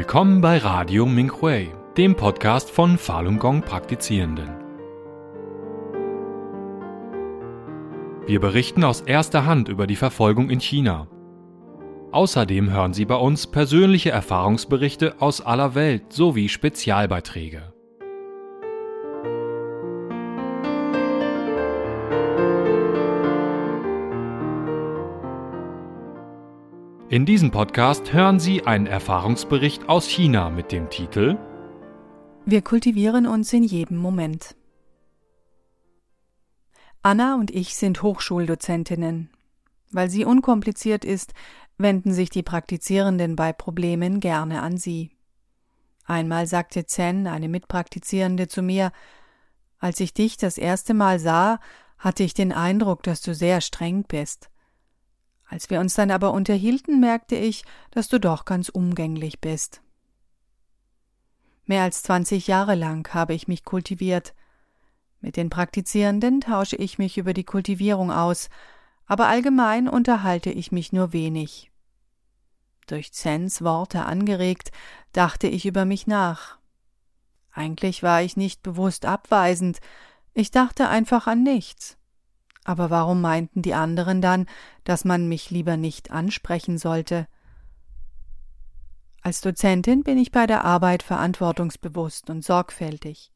Willkommen bei Radio Minghui, dem Podcast von Falun Gong Praktizierenden. Wir berichten aus erster Hand über die Verfolgung in China. Außerdem hören Sie bei uns persönliche Erfahrungsberichte aus aller Welt sowie Spezialbeiträge. In diesem Podcast hören Sie einen Erfahrungsbericht aus China mit dem Titel Wir kultivieren uns in jedem Moment. Anna und ich sind Hochschuldozentinnen. Weil sie unkompliziert ist, wenden sich die Praktizierenden bei Problemen gerne an sie. Einmal sagte Zen, eine Mitpraktizierende, zu mir Als ich dich das erste Mal sah, hatte ich den Eindruck, dass du sehr streng bist. Als wir uns dann aber unterhielten, merkte ich, dass du doch ganz umgänglich bist. Mehr als zwanzig Jahre lang habe ich mich kultiviert. Mit den Praktizierenden tausche ich mich über die Kultivierung aus, aber allgemein unterhalte ich mich nur wenig. Durch Zens Worte angeregt, dachte ich über mich nach. Eigentlich war ich nicht bewusst abweisend, ich dachte einfach an nichts. Aber warum meinten die anderen dann, dass man mich lieber nicht ansprechen sollte? Als Dozentin bin ich bei der Arbeit verantwortungsbewusst und sorgfältig.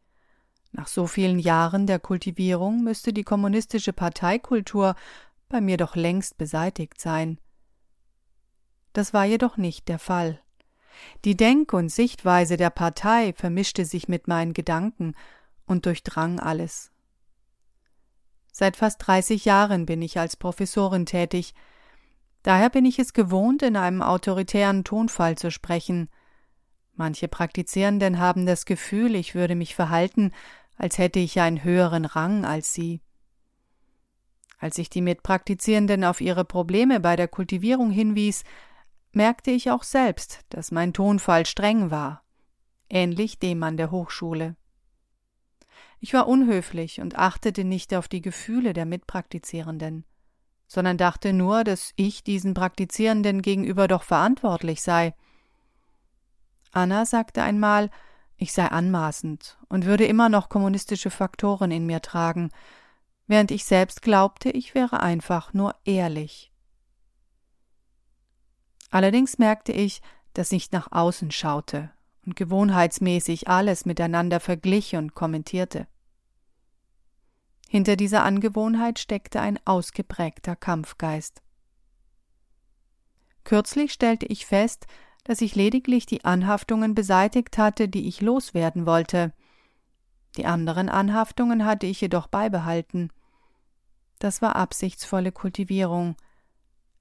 Nach so vielen Jahren der Kultivierung müsste die kommunistische Parteikultur bei mir doch längst beseitigt sein. Das war jedoch nicht der Fall. Die Denk- und Sichtweise der Partei vermischte sich mit meinen Gedanken und durchdrang alles. Seit fast 30 Jahren bin ich als Professorin tätig. Daher bin ich es gewohnt, in einem autoritären Tonfall zu sprechen. Manche Praktizierenden haben das Gefühl, ich würde mich verhalten, als hätte ich einen höheren Rang als sie. Als ich die Mitpraktizierenden auf ihre Probleme bei der Kultivierung hinwies, merkte ich auch selbst, dass mein Tonfall streng war, ähnlich dem an der Hochschule. Ich war unhöflich und achtete nicht auf die Gefühle der Mitpraktizierenden, sondern dachte nur, dass ich diesen Praktizierenden gegenüber doch verantwortlich sei. Anna sagte einmal, ich sei anmaßend und würde immer noch kommunistische Faktoren in mir tragen, während ich selbst glaubte, ich wäre einfach nur ehrlich. Allerdings merkte ich, dass ich nach außen schaute und gewohnheitsmäßig alles miteinander verglich und kommentierte. Hinter dieser Angewohnheit steckte ein ausgeprägter Kampfgeist. Kürzlich stellte ich fest, dass ich lediglich die Anhaftungen beseitigt hatte, die ich loswerden wollte. Die anderen Anhaftungen hatte ich jedoch beibehalten. Das war absichtsvolle Kultivierung.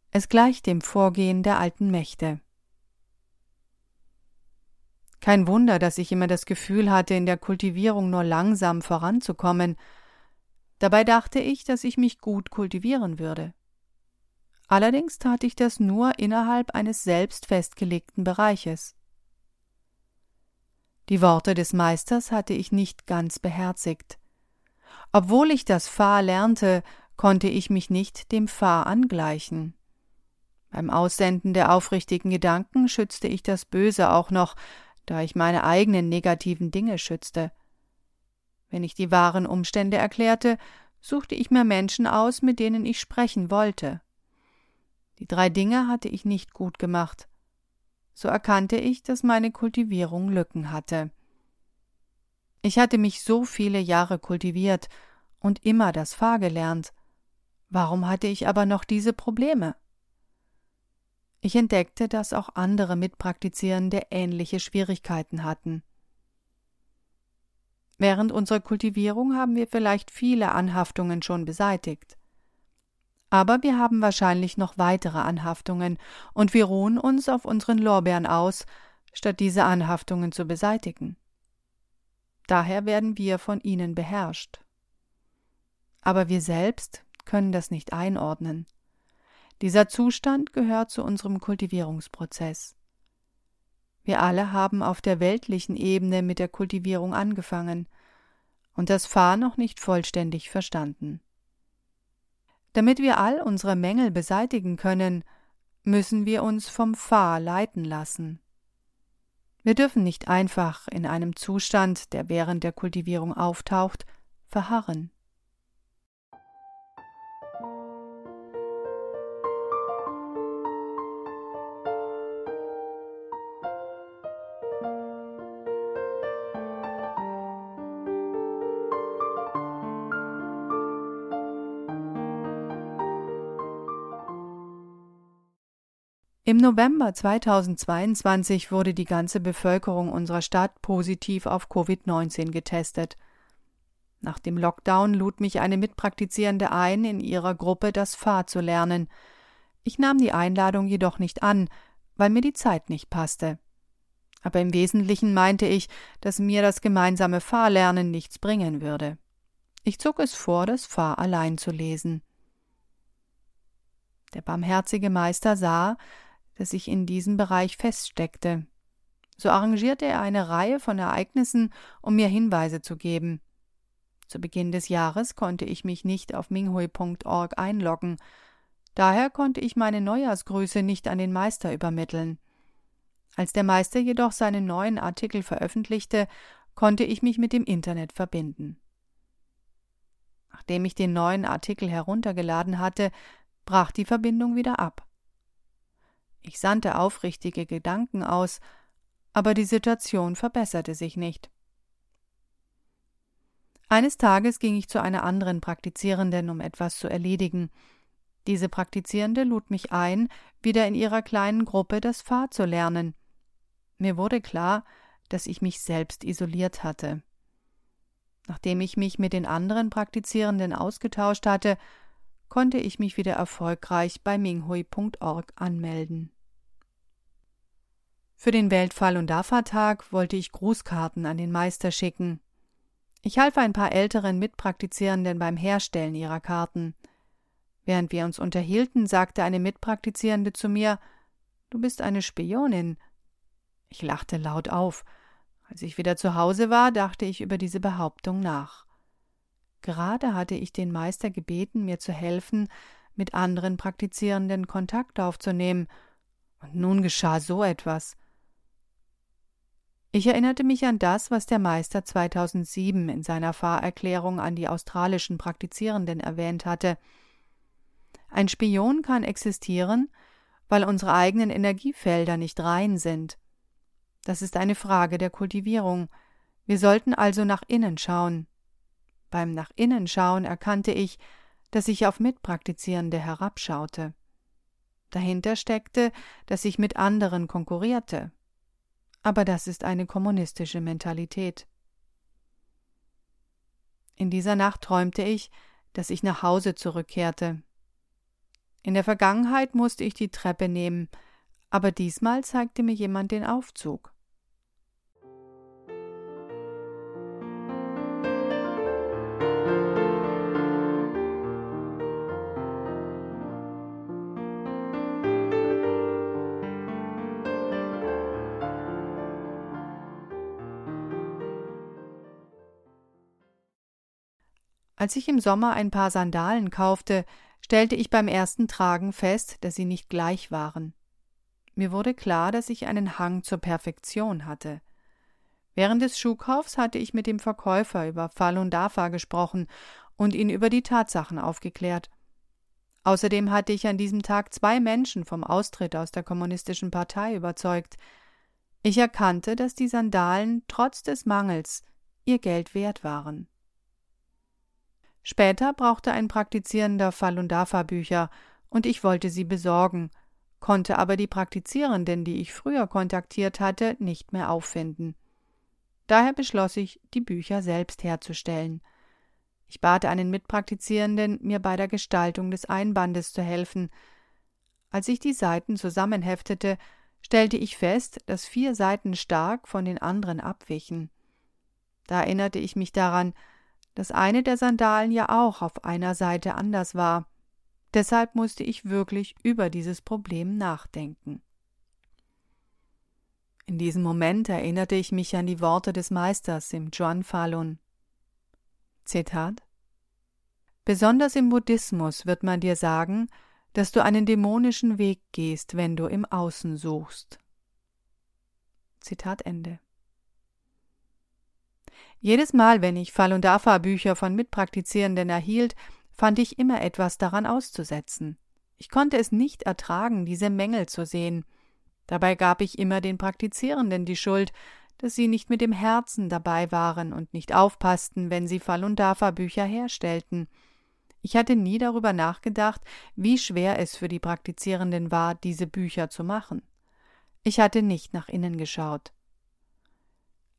Es gleicht dem Vorgehen der alten Mächte. Kein Wunder, dass ich immer das Gefühl hatte, in der Kultivierung nur langsam voranzukommen, Dabei dachte ich, dass ich mich gut kultivieren würde. Allerdings tat ich das nur innerhalb eines selbst festgelegten Bereiches. Die Worte des Meisters hatte ich nicht ganz beherzigt. Obwohl ich das Fa lernte, konnte ich mich nicht dem Fa angleichen. Beim Aussenden der aufrichtigen Gedanken schützte ich das Böse auch noch, da ich meine eigenen negativen Dinge schützte. Wenn ich die wahren Umstände erklärte, suchte ich mir Menschen aus, mit denen ich sprechen wollte. Die drei Dinge hatte ich nicht gut gemacht. So erkannte ich, dass meine Kultivierung Lücken hatte. Ich hatte mich so viele Jahre kultiviert und immer das Fahr gelernt. Warum hatte ich aber noch diese Probleme? Ich entdeckte, dass auch andere Mitpraktizierende ähnliche Schwierigkeiten hatten. Während unserer Kultivierung haben wir vielleicht viele Anhaftungen schon beseitigt. Aber wir haben wahrscheinlich noch weitere Anhaftungen, und wir ruhen uns auf unseren Lorbeeren aus, statt diese Anhaftungen zu beseitigen. Daher werden wir von ihnen beherrscht. Aber wir selbst können das nicht einordnen. Dieser Zustand gehört zu unserem Kultivierungsprozess. Wir alle haben auf der weltlichen Ebene mit der Kultivierung angefangen und das Fahr noch nicht vollständig verstanden. Damit wir all unsere Mängel beseitigen können, müssen wir uns vom Fahr leiten lassen. Wir dürfen nicht einfach in einem Zustand, der während der Kultivierung auftaucht, verharren. Im November 2022 wurde die ganze Bevölkerung unserer Stadt positiv auf Covid-19 getestet. Nach dem Lockdown lud mich eine Mitpraktizierende ein, in ihrer Gruppe das Fahr zu lernen. Ich nahm die Einladung jedoch nicht an, weil mir die Zeit nicht passte. Aber im Wesentlichen meinte ich, dass mir das gemeinsame Fahrlernen nichts bringen würde. Ich zog es vor, das Fahr allein zu lesen. Der barmherzige Meister sah, dass ich in diesem Bereich feststeckte. So arrangierte er eine Reihe von Ereignissen, um mir Hinweise zu geben. Zu Beginn des Jahres konnte ich mich nicht auf minghui.org einloggen. Daher konnte ich meine Neujahrsgrüße nicht an den Meister übermitteln. Als der Meister jedoch seinen neuen Artikel veröffentlichte, konnte ich mich mit dem Internet verbinden. Nachdem ich den neuen Artikel heruntergeladen hatte, brach die Verbindung wieder ab. Ich sandte aufrichtige Gedanken aus, aber die Situation verbesserte sich nicht. Eines Tages ging ich zu einer anderen Praktizierenden, um etwas zu erledigen. Diese Praktizierende lud mich ein, wieder in ihrer kleinen Gruppe das Fahr zu lernen. Mir wurde klar, dass ich mich selbst isoliert hatte. Nachdem ich mich mit den anderen Praktizierenden ausgetauscht hatte, konnte ich mich wieder erfolgreich bei minghui.org anmelden. Für den Weltfall- und DAFA-Tag wollte ich Grußkarten an den Meister schicken. Ich half ein paar älteren Mitpraktizierenden beim Herstellen ihrer Karten. Während wir uns unterhielten, sagte eine Mitpraktizierende zu mir Du bist eine Spionin. Ich lachte laut auf. Als ich wieder zu Hause war, dachte ich über diese Behauptung nach. Gerade hatte ich den Meister gebeten, mir zu helfen, mit anderen Praktizierenden Kontakt aufzunehmen, und nun geschah so etwas. Ich erinnerte mich an das, was der Meister 2007 in seiner Fahrerklärung an die australischen Praktizierenden erwähnt hatte. Ein Spion kann existieren, weil unsere eigenen Energiefelder nicht rein sind. Das ist eine Frage der Kultivierung. Wir sollten also nach innen schauen. Beim nach innen schauen erkannte ich, dass ich auf Mitpraktizierende herabschaute. Dahinter steckte, dass ich mit anderen konkurrierte. Aber das ist eine kommunistische Mentalität. In dieser Nacht träumte ich, dass ich nach Hause zurückkehrte. In der Vergangenheit musste ich die Treppe nehmen, aber diesmal zeigte mir jemand den Aufzug. Als ich im Sommer ein paar Sandalen kaufte, stellte ich beim ersten Tragen fest, dass sie nicht gleich waren. Mir wurde klar, dass ich einen Hang zur Perfektion hatte. Während des Schuhkaufs hatte ich mit dem Verkäufer über Falun Dafa gesprochen und ihn über die Tatsachen aufgeklärt. Außerdem hatte ich an diesem Tag zwei Menschen vom Austritt aus der kommunistischen Partei überzeugt. Ich erkannte, dass die Sandalen trotz des Mangels ihr Geld wert waren. Später brauchte ein Praktizierender Falun Dafa Bücher und ich wollte sie besorgen, konnte aber die Praktizierenden, die ich früher kontaktiert hatte, nicht mehr auffinden. Daher beschloss ich, die Bücher selbst herzustellen. Ich bat einen Mitpraktizierenden, mir bei der Gestaltung des Einbandes zu helfen. Als ich die Seiten zusammenheftete, stellte ich fest, dass vier Seiten stark von den anderen abwichen. Da erinnerte ich mich daran, dass eine der Sandalen ja auch auf einer Seite anders war. Deshalb musste ich wirklich über dieses Problem nachdenken. In diesem Moment erinnerte ich mich an die Worte des Meisters im Juan Falun. Zitat Besonders im Buddhismus wird man dir sagen, dass du einen dämonischen Weg gehst, wenn du im Außen suchst. Zitat Ende. Jedes Mal, wenn ich Fall- und Dafa-Bücher von Mitpraktizierenden erhielt, fand ich immer etwas daran auszusetzen. Ich konnte es nicht ertragen, diese Mängel zu sehen. Dabei gab ich immer den Praktizierenden die Schuld, dass sie nicht mit dem Herzen dabei waren und nicht aufpassten, wenn sie Fall- und Dafa-Bücher herstellten. Ich hatte nie darüber nachgedacht, wie schwer es für die Praktizierenden war, diese Bücher zu machen. Ich hatte nicht nach innen geschaut.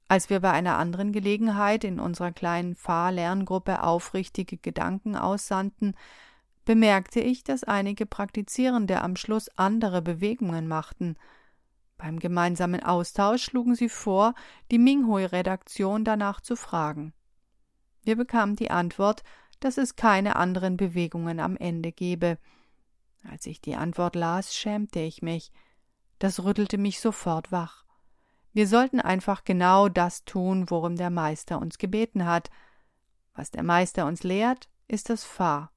Als wir bei einer anderen Gelegenheit in unserer kleinen Fahrlerngruppe aufrichtige Gedanken aussandten, bemerkte ich, dass einige Praktizierende am Schluss andere Bewegungen machten. Beim gemeinsamen Austausch schlugen sie vor, die Minghui-Redaktion danach zu fragen. Wir bekamen die Antwort, dass es keine anderen Bewegungen am Ende gebe. Als ich die Antwort las, schämte ich mich. Das rüttelte mich sofort wach. Wir sollten einfach genau das tun, worum der Meister uns gebeten hat. Was der Meister uns lehrt, ist das Fa.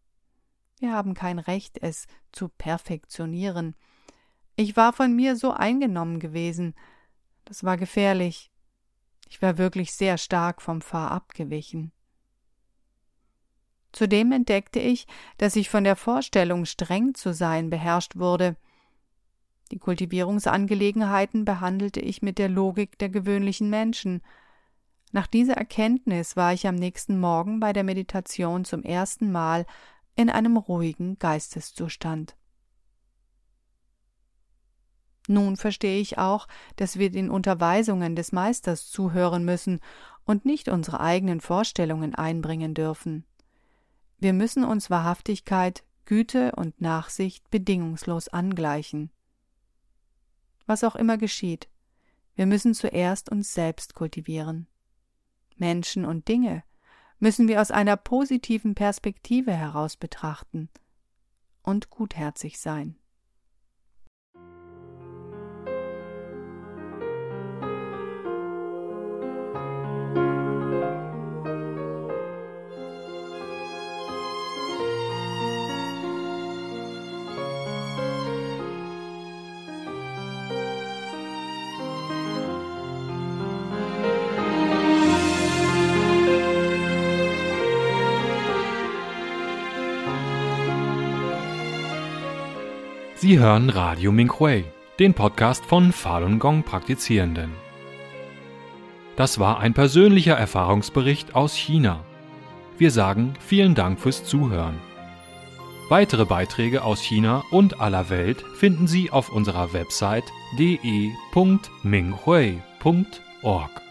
Wir haben kein Recht, es zu perfektionieren. Ich war von mir so eingenommen gewesen. Das war gefährlich. Ich war wirklich sehr stark vom Fa abgewichen. Zudem entdeckte ich, dass ich von der Vorstellung, streng zu sein, beherrscht wurde. Die Kultivierungsangelegenheiten behandelte ich mit der Logik der gewöhnlichen Menschen. Nach dieser Erkenntnis war ich am nächsten Morgen bei der Meditation zum ersten Mal in einem ruhigen Geisteszustand. Nun verstehe ich auch, dass wir den Unterweisungen des Meisters zuhören müssen und nicht unsere eigenen Vorstellungen einbringen dürfen. Wir müssen uns Wahrhaftigkeit, Güte und Nachsicht bedingungslos angleichen was auch immer geschieht. Wir müssen zuerst uns selbst kultivieren. Menschen und Dinge müssen wir aus einer positiven Perspektive heraus betrachten und gutherzig sein. Sie hören Radio Minghui, den Podcast von Falun Gong Praktizierenden. Das war ein persönlicher Erfahrungsbericht aus China. Wir sagen vielen Dank fürs Zuhören. Weitere Beiträge aus China und aller Welt finden Sie auf unserer Website de.minghui.org.